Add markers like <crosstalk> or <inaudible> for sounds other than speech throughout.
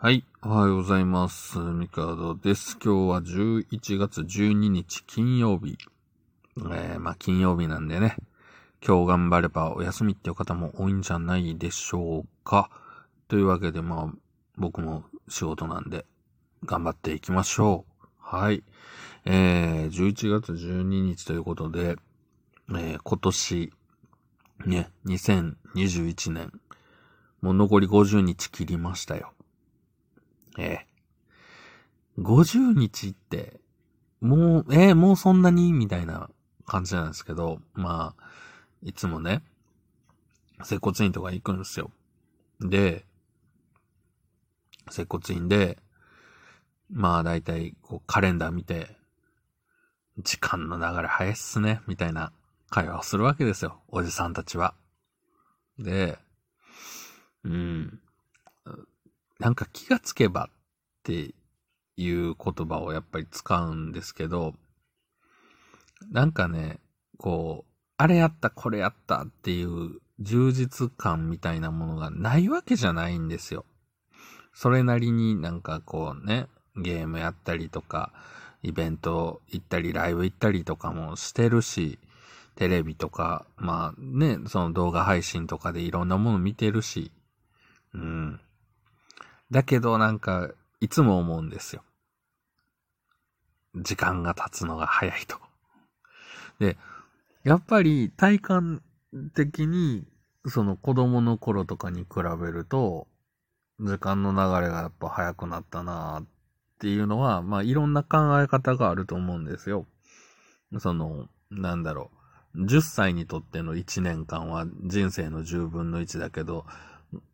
はい。おはようございます。ミカドです。今日は11月12日金曜日。えー、まあ金曜日なんでね。今日頑張ればお休みっていう方も多いんじゃないでしょうか。というわけでまあ僕も仕事なんで頑張っていきましょう。はい。えー、11月12日ということで、えー、今年、ね、2021年、もう残り50日切りましたよ。えー、50日って、もう、えー、もうそんなにみたいな感じなんですけど、まあ、いつもね、接骨院とか行くんですよ。で、接骨院で、まあ大体こうカレンダー見て、時間の流れ早いっすね、みたいな会話をするわけですよ。おじさんたちは。で、うん。なんか気がつけばっていう言葉をやっぱり使うんですけど、なんかね、こう、あれやった、これやったっていう充実感みたいなものがないわけじゃないんですよ。それなりになんかこうね、ゲームやったりとか、イベント行ったり、ライブ行ったりとかもしてるし、テレビとか、まあね、その動画配信とかでいろんなもの見てるし、うん。だけどなんか、いつも思うんですよ。時間が経つのが早いと。で、やっぱり体感的に、その子供の頃とかに比べると、時間の流れがやっぱ早くなったなっていうのは、まあいろんな考え方があると思うんですよ。その、なんだろう。10歳にとっての1年間は人生の10分の1だけど、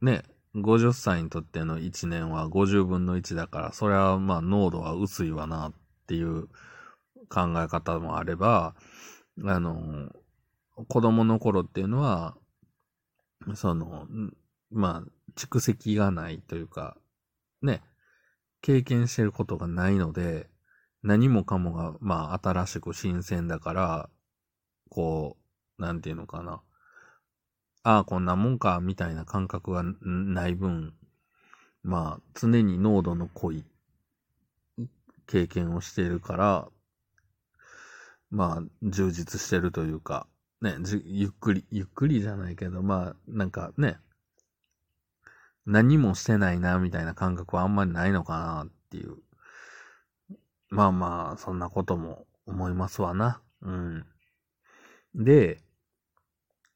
ね、50歳にとっての1年は50分の1だから、それはまあ濃度は薄いわなっていう考え方もあれば、あの、子供の頃っていうのは、その、まあ、蓄積がないというか、ね、経験してることがないので、何もかもが、まあ、新しく新鮮だから、こう、なんていうのかな。ああ、こんなもんか、みたいな感覚がない分、まあ、常に濃度の濃い経験をしているから、まあ、充実してるというか、ね、じゆっくり、ゆっくりじゃないけど、まあ、なんかね、何もしてないな、みたいな感覚はあんまりないのかな、っていう。まあまあ、そんなことも思いますわな。うん。で、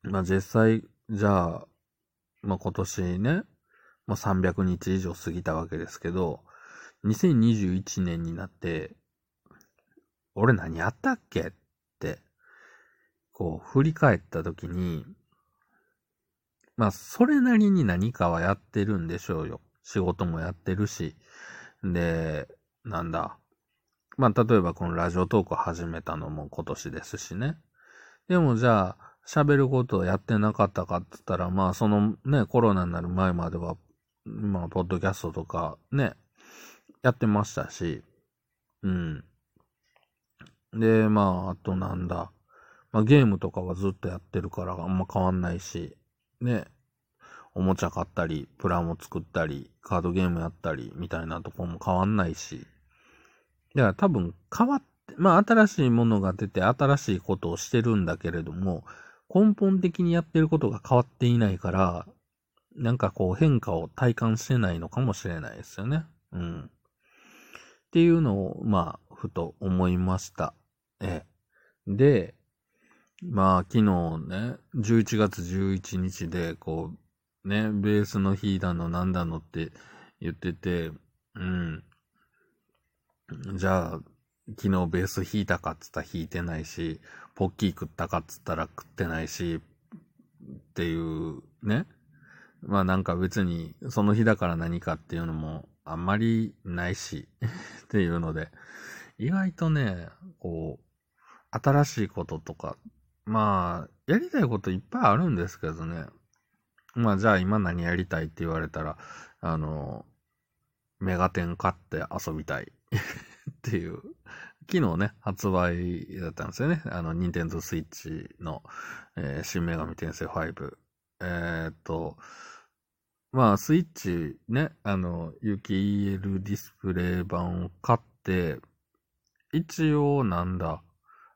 まあ実際、じゃあ、まあ、今年ね、まあ、300日以上過ぎたわけですけど、2021年になって、俺何やったっけって、こう、振り返った時に、まあ、それなりに何かはやってるんでしょうよ。仕事もやってるし。で、なんだ。まあ、例えばこのラジオトーク始めたのも今年ですしね。でもじゃあ、喋ることをやってなかったかって言ったら、まあそのね、コロナになる前までは、まあ、ポッドキャストとかね、やってましたし、うん。で、まあ、あとなんだ。まあゲームとかはずっとやってるからあんま変わんないし、ね。おもちゃ買ったり、プラモ作ったり、カードゲームやったり、みたいなとこも変わんないし。だから多分変わって、まあ新しいものが出て新しいことをしてるんだけれども、根本的にやってることが変わっていないから、なんかこう変化を体感してないのかもしれないですよね。うん。っていうのを、まあ、ふと思いました。え。で、まあ、昨日ね、11月11日で、こう、ね、ベースの日だの、なんだのって言ってて、うん。じゃあ、昨日ベース弾いたかっつったら弾いてないし、ポッキー食ったかっつったら食ってないし、っていうね。まあなんか別にその日だから何かっていうのもあんまりないし、<laughs> っていうので、意外とね、こう、新しいこととか、まあ、やりたいこといっぱいあるんですけどね。まあじゃあ今何やりたいって言われたら、あの、メガテン買って遊びたい <laughs> っていう。昨日ね、発売だったんですよね。あの、ニンテンドースイッチの、えー、新女神転生5。えー、っと、まあ、スイッチね、あの、有機 EL ディスプレイ版を買って、一応なんだ、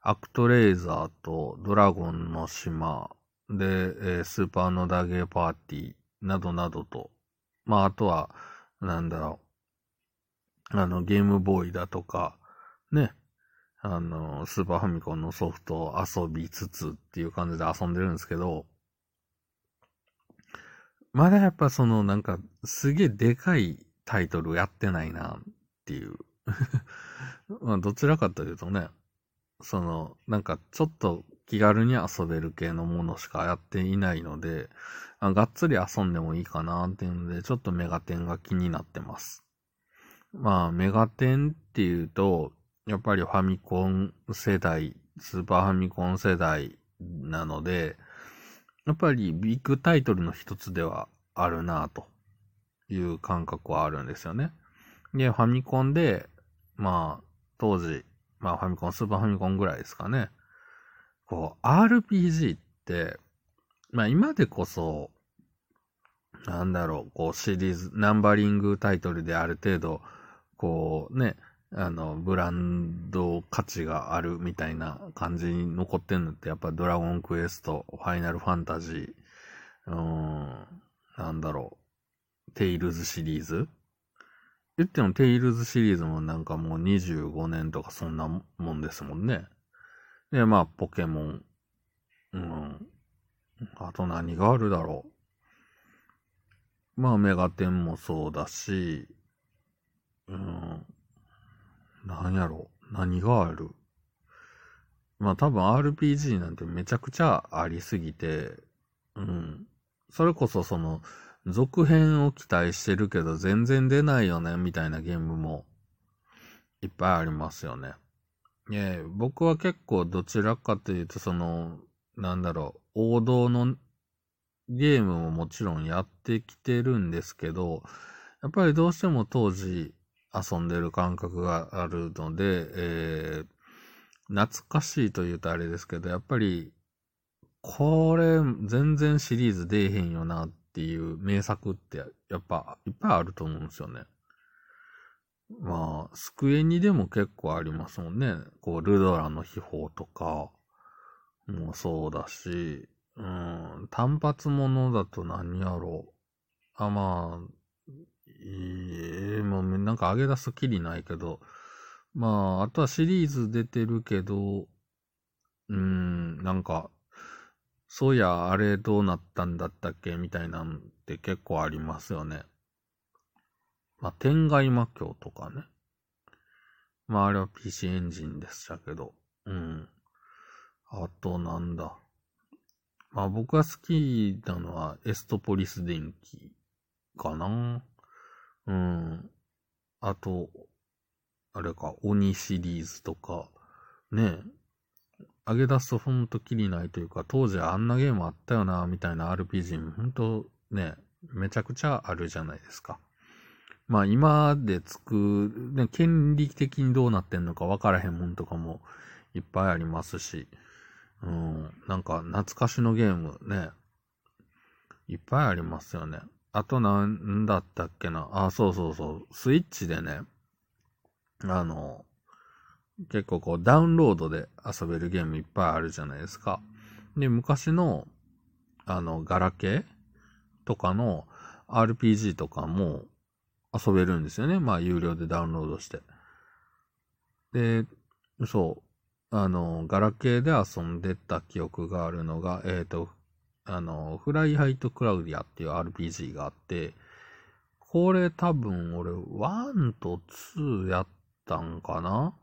アクトレイザーとドラゴンの島で、えー、スーパーノダゲーパーティーなどなどと、まあ、あとは、なんだろう、あの、ゲームボーイだとか、ね、あの、スーパーファミコンのソフトを遊びつつっていう感じで遊んでるんですけど、まだやっぱそのなんかすげえでかいタイトルやってないなっていう <laughs> まあどちらかというとね、そのなんかちょっと気軽に遊べる系のものしかやっていないので、あがっつり遊んでもいいかなっていうので、ちょっとメガテンが気になってます。まあメガテンっていうと、やっぱりファミコン世代、スーパーファミコン世代なので、やっぱりビッグタイトルの一つではあるなという感覚はあるんですよね。で、ファミコンで、まあ、当時、まあファミコン、スーパーファミコンぐらいですかね。こう、RPG って、まあ今でこそ、なんだろう、こうシリーズ、ナンバリングタイトルである程度、こうね、あの、ブランド価値があるみたいな感じに残ってんのって、やっぱドラゴンクエスト、ファイナルファンタジー、うーん、なんだろう、テイルズシリーズ言ってもテイルズシリーズもなんかもう25年とかそんなもんですもんね。で、まあ、ポケモン。うん。あと何があるだろう。まあ、メガテンもそうだし、うん。何やろ？何がある？まあ多分 RPG なんてめちゃくちゃありすぎて、うん。それこそその、続編を期待してるけど全然出ないよね、みたいなゲームもいっぱいありますよね。え僕は結構どちらかというとその、なんだろう、王道のゲームももちろんやってきてるんですけど、やっぱりどうしても当時遊んでる感覚があるので、えー、懐かしいと言うとあれですけど、やっぱり、これ、全然シリーズ出えへんよなっていう名作って、やっぱ、いっぱいあると思うんですよね。まあ、スクエニでも結構ありますもんね。こう、ルドラの秘宝とか、もそうだし、うん、単発ものだと何やろう。あ、まあ、もうなんか上げ出すきりないけど、まあ、あとはシリーズ出てるけど、うん、なんか、そうや、あれどうなったんだったっけ？みたいなんって結構ありますよね。まあ、天外魔境とかね。まあ、あれは PC エンジンでしたけど。うん。あと、なんだ。まあ、僕が好きなのは、エストポリス電気かな。うん。あと、あれか、鬼シリーズとか、ね上げ出すとほんときりないというか、当時あんなゲームあったよな、みたいな RPG もほんとね、めちゃくちゃあるじゃないですか。まあ今で作る、ね、権利的にどうなってんのかわからへんもんとかもいっぱいありますし、うん、なんか懐かしのゲームね、いっぱいありますよね。あとなんだったっけな？あ、そうそうそう。スイッチでね、あの、結構こうダウンロードで遊べるゲームいっぱいあるじゃないですか。で、昔の、あの、ガラケーとかの RPG とかも遊べるんですよね。まあ、有料でダウンロードして。で、そう。あの、ガラケーで遊んでた記憶があるのが、えっ、ー、と、あの、フライハイトクラウディアっていう RPG があって、これ多分俺1と2やったんかな？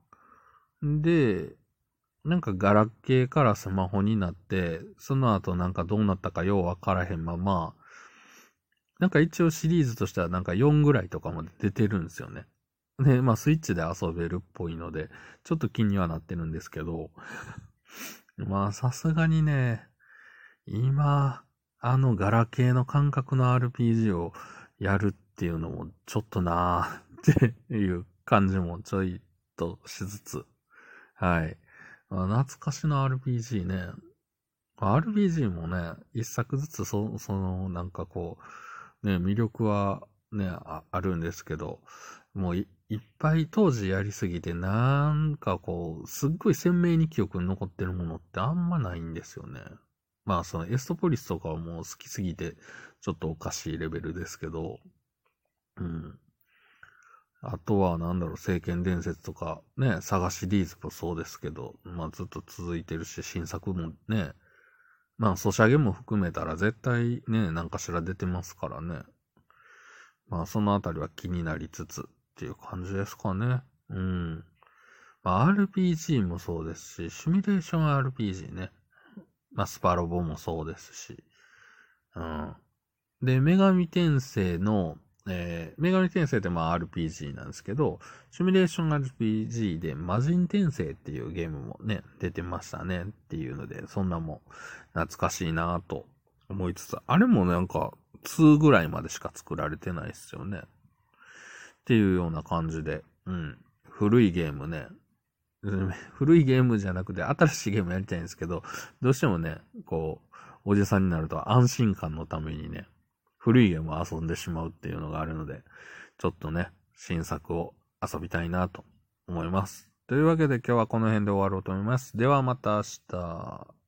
で、なんかガラケーからスマホになって、その後なんかどうなったかようわからへんまま、なんか一応シリーズとしてはなんか4ぐらいとかまで出てるんですよね。で、まあスイッチで遊べるっぽいので、ちょっと気にはなってるんですけど、まあさすがにね、今、あのガラケーの感覚の RPG をやるっていうのもちょっとなーっていう感じもちょいとしつつ。はい。懐かしの RPG ね。RPG もね、一作ずつそ、その、なんかこうね、魅力はね、ああるんですけど、もういいっぱい当時やりすぎて、なんかこう、すっごい鮮明に記憶に残ってるものってあんまないんですよね。まあそのエストポリスとかはもう好きすぎて、ちょっとおかしいレベルですけど、うん。あとはなんだろう、聖剣伝説とか、ね、サガシリーズもそうですけど、まあずっと続いてるし、新作もね、まあソシャゲも含めたら絶対ね、なんかしら出てますからね。まあそのあたりは気になりつつ、っていう感じですかね。うん。まあ、RPG もそうですし、シミュレーション RPG ね。まあ、スパロボもそうですし。うん。で、女神転生の、えー、女神転生ってまあ RPG なんですけど、シミュレーション RPG で魔人転生っていうゲームもね、出てましたねっていうので、そんなも懐かしいなと思いつつ、あれもなんか2ぐらいまでしか作られてないですよね。っていうような感じで、うん。古いゲームね。<laughs> 古いゲームじゃなくて新しいゲームやりたいんですけど、どうしてもね、こう、おじさんになると安心感のためにね、古いゲームを遊んでしまうっていうのがあるので、ちょっとね、新作を遊びたいなと思います。というわけで今日はこの辺で終わろうと思います。ではまた明日。